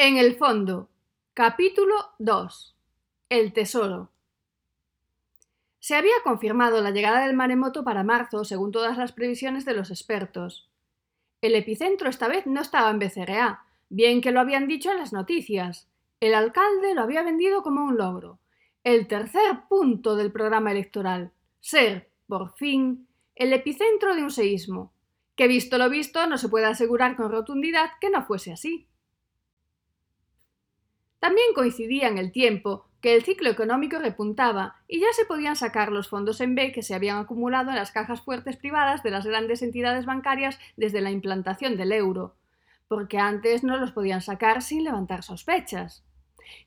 En el fondo, capítulo 2. El tesoro. Se había confirmado la llegada del maremoto para marzo, según todas las previsiones de los expertos. El epicentro esta vez no estaba en BCRA, bien que lo habían dicho en las noticias. El alcalde lo había vendido como un logro. El tercer punto del programa electoral. Ser, por fin, el epicentro de un seísmo. Que visto lo visto, no se puede asegurar con rotundidad que no fuese así. También coincidía en el tiempo que el ciclo económico repuntaba y ya se podían sacar los fondos en B que se habían acumulado en las cajas fuertes privadas de las grandes entidades bancarias desde la implantación del euro, porque antes no los podían sacar sin levantar sospechas.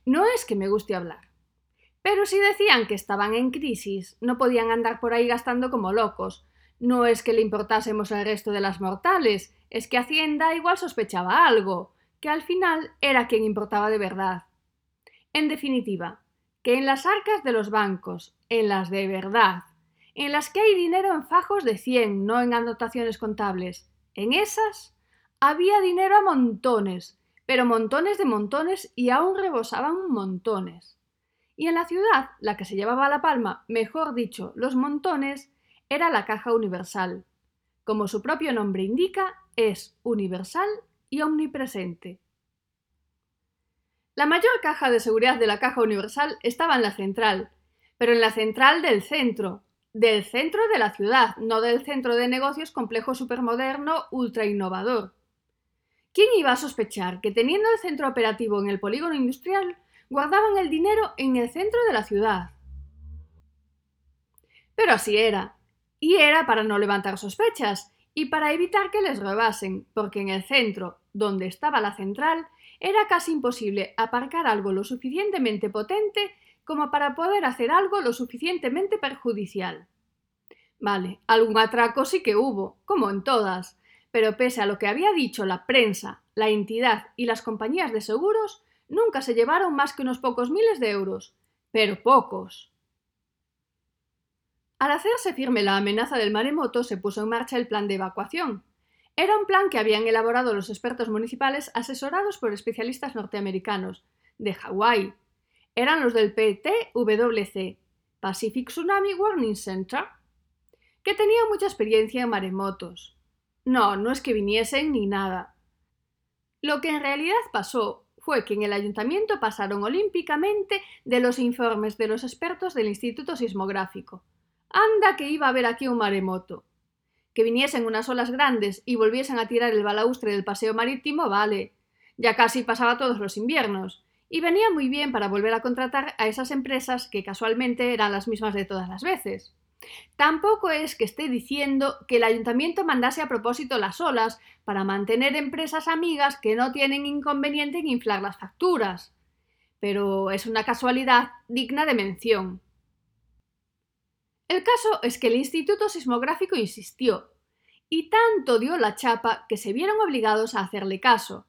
No es que me guste hablar. Pero si decían que estaban en crisis, no podían andar por ahí gastando como locos. No es que le importásemos al resto de las mortales, es que Hacienda igual sospechaba algo, que al final era quien importaba de verdad. En definitiva, que en las arcas de los bancos, en las de verdad, en las que hay dinero en fajos de cien, no en anotaciones contables, en esas había dinero a montones, pero montones de montones y aún rebosaban montones. Y en la ciudad, la que se llevaba la palma, mejor dicho, los montones, era la caja universal. Como su propio nombre indica, es universal y omnipresente. La mayor caja de seguridad de la caja universal estaba en la central, pero en la central del centro, del centro de la ciudad, no del centro de negocios complejo supermoderno ultra innovador. ¿Quién iba a sospechar que teniendo el centro operativo en el polígono industrial, guardaban el dinero en el centro de la ciudad? Pero así era, y era para no levantar sospechas y para evitar que les robasen, porque en el centro, donde estaba la central, era casi imposible aparcar algo lo suficientemente potente como para poder hacer algo lo suficientemente perjudicial. Vale, algún atraco sí que hubo, como en todas, pero pese a lo que había dicho la prensa, la entidad y las compañías de seguros, nunca se llevaron más que unos pocos miles de euros, pero pocos. Al hacerse firme la amenaza del maremoto, se puso en marcha el plan de evacuación, era un plan que habían elaborado los expertos municipales asesorados por especialistas norteamericanos, de Hawái. Eran los del PTWC, Pacific Tsunami Warning Center, que tenían mucha experiencia en maremotos. No, no es que viniesen ni nada. Lo que en realidad pasó fue que en el ayuntamiento pasaron olímpicamente de los informes de los expertos del Instituto Sismográfico. Anda que iba a haber aquí un maremoto. Que viniesen unas olas grandes y volviesen a tirar el balaustre del paseo marítimo, vale. Ya casi pasaba todos los inviernos. Y venía muy bien para volver a contratar a esas empresas que casualmente eran las mismas de todas las veces. Tampoco es que esté diciendo que el ayuntamiento mandase a propósito las olas para mantener empresas amigas que no tienen inconveniente en inflar las facturas. Pero es una casualidad digna de mención. El caso es que el Instituto Sismográfico insistió, y tanto dio la chapa que se vieron obligados a hacerle caso,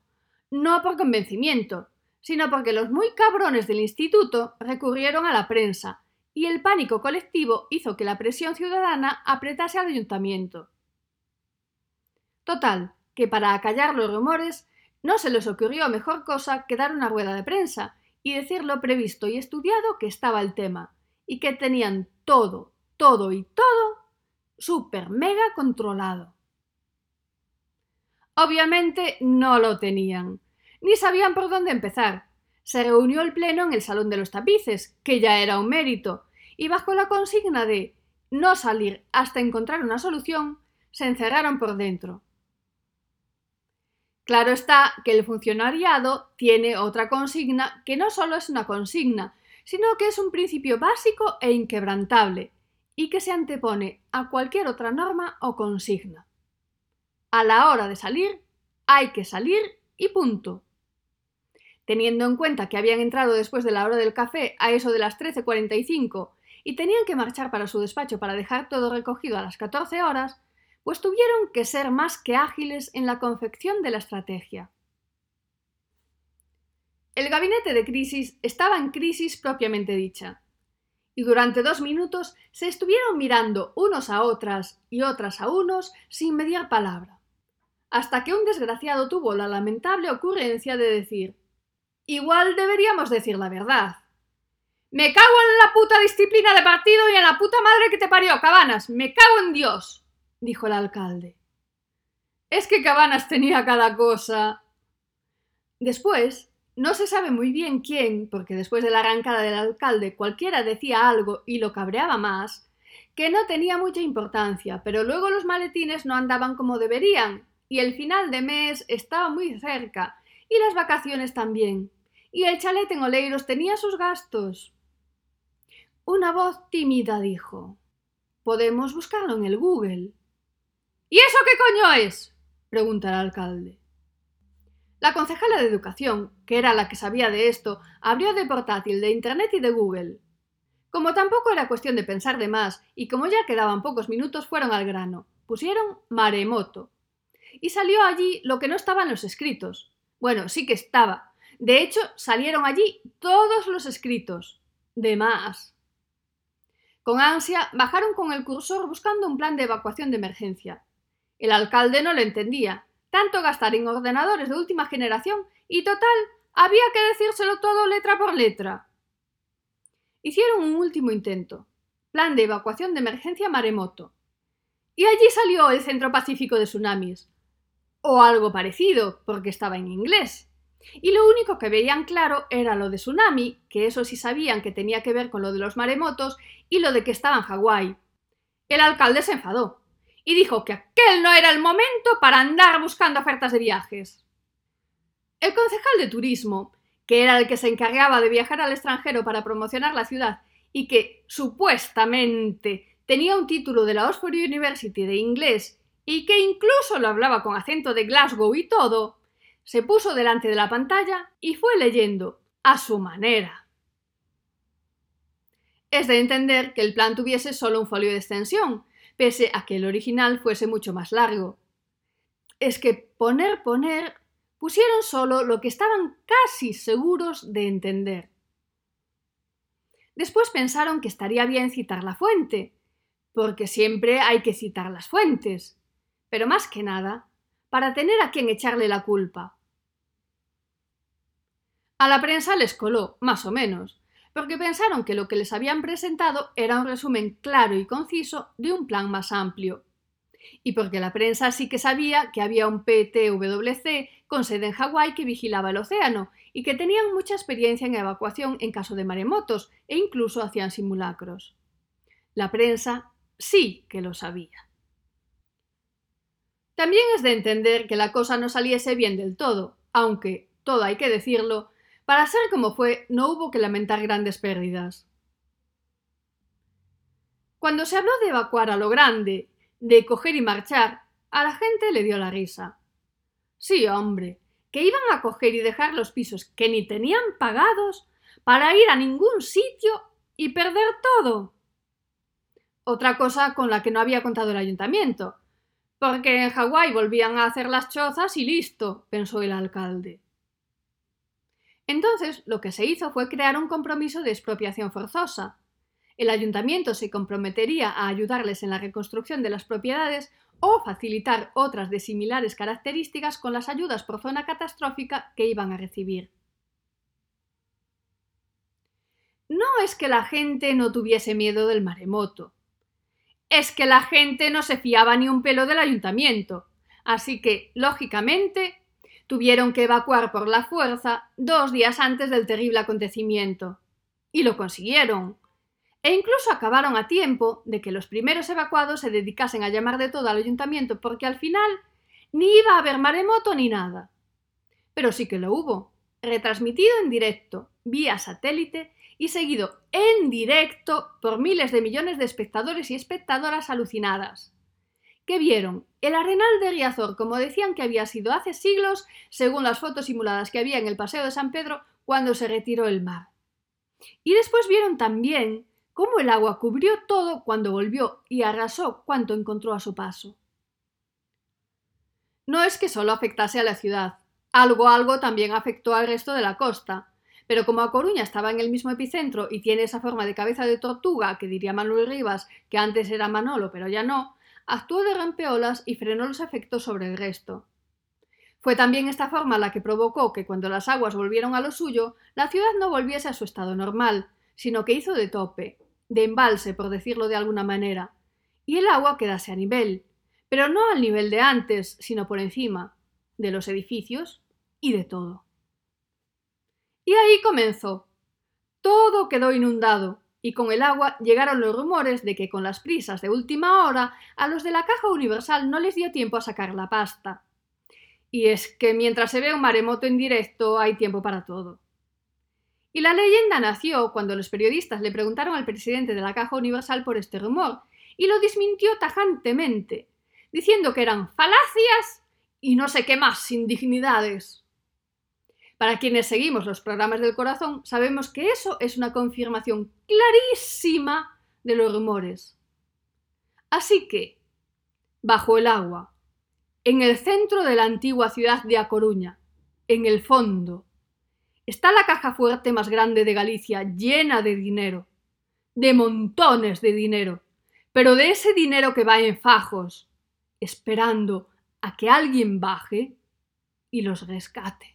no por convencimiento, sino porque los muy cabrones del instituto recurrieron a la prensa, y el pánico colectivo hizo que la presión ciudadana apretase al ayuntamiento. Total, que para acallar los rumores no se les ocurrió mejor cosa que dar una rueda de prensa y decir lo previsto y estudiado que estaba el tema, y que tenían todo, todo y todo súper mega controlado. Obviamente no lo tenían, ni sabían por dónde empezar. Se reunió el pleno en el Salón de los Tapices, que ya era un mérito, y bajo la consigna de no salir hasta encontrar una solución, se encerraron por dentro. Claro está que el funcionariado tiene otra consigna que no solo es una consigna, sino que es un principio básico e inquebrantable, y que se antepone a cualquier otra norma o consigna. A la hora de salir, hay que salir y punto. Teniendo en cuenta que habían entrado después de la hora del café a eso de las 13.45 y tenían que marchar para su despacho para dejar todo recogido a las 14 horas, pues tuvieron que ser más que ágiles en la confección de la estrategia. El gabinete de crisis estaba en crisis propiamente dicha y durante dos minutos se estuvieron mirando unos a otras y otras a unos sin mediar palabra, hasta que un desgraciado tuvo la lamentable ocurrencia de decir Igual deberíamos decir la verdad. Me cago en la puta disciplina de partido y en la puta madre que te parió, Cabanas. Me cago en Dios, dijo el alcalde. Es que Cabanas tenía cada cosa. Después, no se sabe muy bien quién, porque después de la arrancada del alcalde cualquiera decía algo y lo cabreaba más, que no tenía mucha importancia, pero luego los maletines no andaban como deberían, y el final de mes estaba muy cerca, y las vacaciones también, y el chalet en Oleiros tenía sus gastos. Una voz tímida dijo Podemos buscarlo en el Google. ¿Y eso qué coño es? pregunta el alcalde. La concejala de Educación, que era la que sabía de esto, abrió de portátil, de Internet y de Google. Como tampoco era cuestión de pensar de más, y como ya quedaban pocos minutos, fueron al grano. Pusieron maremoto. Y salió allí lo que no estaba en los escritos. Bueno, sí que estaba. De hecho, salieron allí todos los escritos. De más. Con ansia, bajaron con el cursor buscando un plan de evacuación de emergencia. El alcalde no lo entendía. Tanto gastar en ordenadores de última generación y total, había que decírselo todo letra por letra. Hicieron un último intento. Plan de evacuación de emergencia maremoto. Y allí salió el Centro Pacífico de Tsunamis. O algo parecido, porque estaba en inglés. Y lo único que veían claro era lo de tsunami, que eso sí sabían que tenía que ver con lo de los maremotos, y lo de que estaba en Hawái. El alcalde se enfadó y dijo que aquel no era el momento para andar buscando ofertas de viajes. El concejal de turismo que era el que se encargaba de viajar al extranjero para promocionar la ciudad y que supuestamente tenía un título de la Oxford University de inglés y que incluso lo hablaba con acento de Glasgow y todo, se puso delante de la pantalla y fue leyendo a su manera. Es de entender que el plan tuviese solo un folio de extensión, pese a que el original fuese mucho más largo. Es que poner poner pusieron solo lo que estaban casi seguros de entender. Después pensaron que estaría bien citar la fuente, porque siempre hay que citar las fuentes, pero más que nada, para tener a quien echarle la culpa. A la prensa les coló, más o menos, porque pensaron que lo que les habían presentado era un resumen claro y conciso de un plan más amplio y porque la prensa sí que sabía que había un PTWC con sede en Hawái que vigilaba el océano y que tenían mucha experiencia en evacuación en caso de maremotos e incluso hacían simulacros. La prensa sí que lo sabía. También es de entender que la cosa no saliese bien del todo, aunque, todo hay que decirlo, para ser como fue, no hubo que lamentar grandes pérdidas. Cuando se habló de evacuar a lo grande de coger y marchar, a la gente le dio la risa. Sí, hombre, que iban a coger y dejar los pisos que ni tenían pagados para ir a ningún sitio y perder todo. Otra cosa con la que no había contado el ayuntamiento, porque en Hawái volvían a hacer las chozas y listo, pensó el alcalde. Entonces lo que se hizo fue crear un compromiso de expropiación forzosa, el ayuntamiento se comprometería a ayudarles en la reconstrucción de las propiedades o facilitar otras de similares características con las ayudas por zona catastrófica que iban a recibir. No es que la gente no tuviese miedo del maremoto, es que la gente no se fiaba ni un pelo del ayuntamiento, así que, lógicamente, tuvieron que evacuar por la fuerza dos días antes del terrible acontecimiento. Y lo consiguieron e incluso acabaron a tiempo de que los primeros evacuados se dedicasen a llamar de todo al ayuntamiento porque al final ni iba a haber maremoto ni nada. Pero sí que lo hubo, retransmitido en directo, vía satélite y seguido en directo por miles de millones de espectadores y espectadoras alucinadas, que vieron el arenal de Riazor como decían que había sido hace siglos, según las fotos simuladas que había en el Paseo de San Pedro cuando se retiró el mar. Y después vieron también cómo el agua cubrió todo cuando volvió y arrasó cuanto encontró a su paso. No es que solo afectase a la ciudad, algo algo también afectó al resto de la costa, pero como A Coruña estaba en el mismo epicentro y tiene esa forma de cabeza de tortuga que diría Manuel Rivas que antes era Manolo pero ya no, actuó de rampeolas y frenó los efectos sobre el resto. Fue también esta forma la que provocó que cuando las aguas volvieron a lo suyo, la ciudad no volviese a su estado normal, sino que hizo de tope, de embalse, por decirlo de alguna manera, y el agua quedase a nivel, pero no al nivel de antes, sino por encima, de los edificios y de todo. Y ahí comenzó. Todo quedó inundado, y con el agua llegaron los rumores de que con las prisas de última hora a los de la Caja Universal no les dio tiempo a sacar la pasta. Y es que mientras se ve un maremoto en directo hay tiempo para todo. Y la leyenda nació cuando los periodistas le preguntaron al presidente de la Caja Universal por este rumor, y lo desmintió tajantemente, diciendo que eran falacias y no sé qué más indignidades. Para quienes seguimos los programas del corazón, sabemos que eso es una confirmación clarísima de los rumores. Así que, bajo el agua, en el centro de la antigua ciudad de A Coruña, en el fondo, está la caja fuerte más grande de Galicia, llena de dinero, de montones de dinero, pero de ese dinero que va en fajos, esperando a que alguien baje y los rescate.